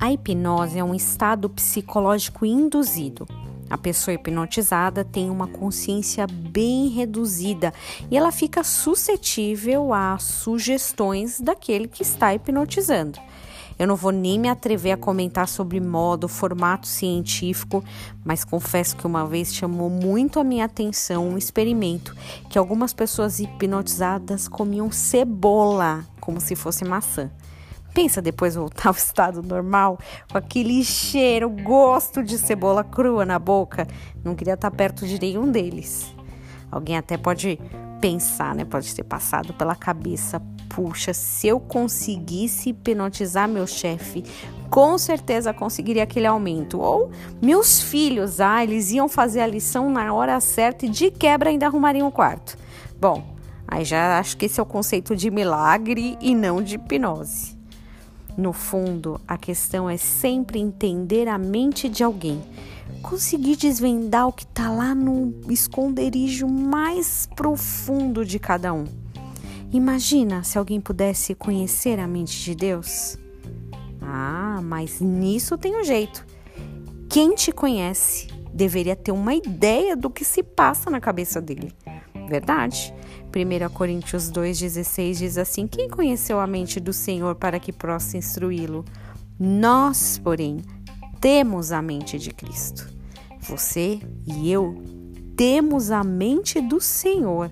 A hipnose é um estado psicológico induzido. A pessoa hipnotizada tem uma consciência bem reduzida e ela fica suscetível a sugestões daquele que está hipnotizando. Eu não vou nem me atrever a comentar sobre modo, formato científico, mas confesso que uma vez chamou muito a minha atenção um experimento que algumas pessoas hipnotizadas comiam cebola como se fosse maçã. Pensa depois voltar ao estado normal, com aquele cheiro, gosto de cebola crua na boca. Não queria estar perto de nenhum deles. Alguém até pode pensar, né? Pode ter passado pela cabeça. Puxa, se eu conseguisse hipnotizar meu chefe, com certeza conseguiria aquele aumento. Ou meus filhos, ah, eles iam fazer a lição na hora certa e de quebra ainda arrumariam o quarto. Bom, aí já acho que esse é o conceito de milagre e não de hipnose. No fundo, a questão é sempre entender a mente de alguém conseguir desvendar o que está lá no esconderijo mais profundo de cada um. Imagina se alguém pudesse conhecer a mente de Deus. Ah, mas nisso tem um jeito. Quem te conhece deveria ter uma ideia do que se passa na cabeça dele. Verdade? 1 Coríntios 2,16 diz assim: Quem conheceu a mente do Senhor para que possa instruí-lo? Nós, porém, temos a mente de Cristo. Você e eu temos a mente do Senhor.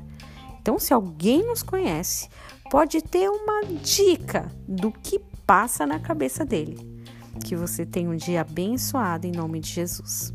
Então, se alguém nos conhece, pode ter uma dica do que passa na cabeça dele. Que você tenha um dia abençoado em nome de Jesus.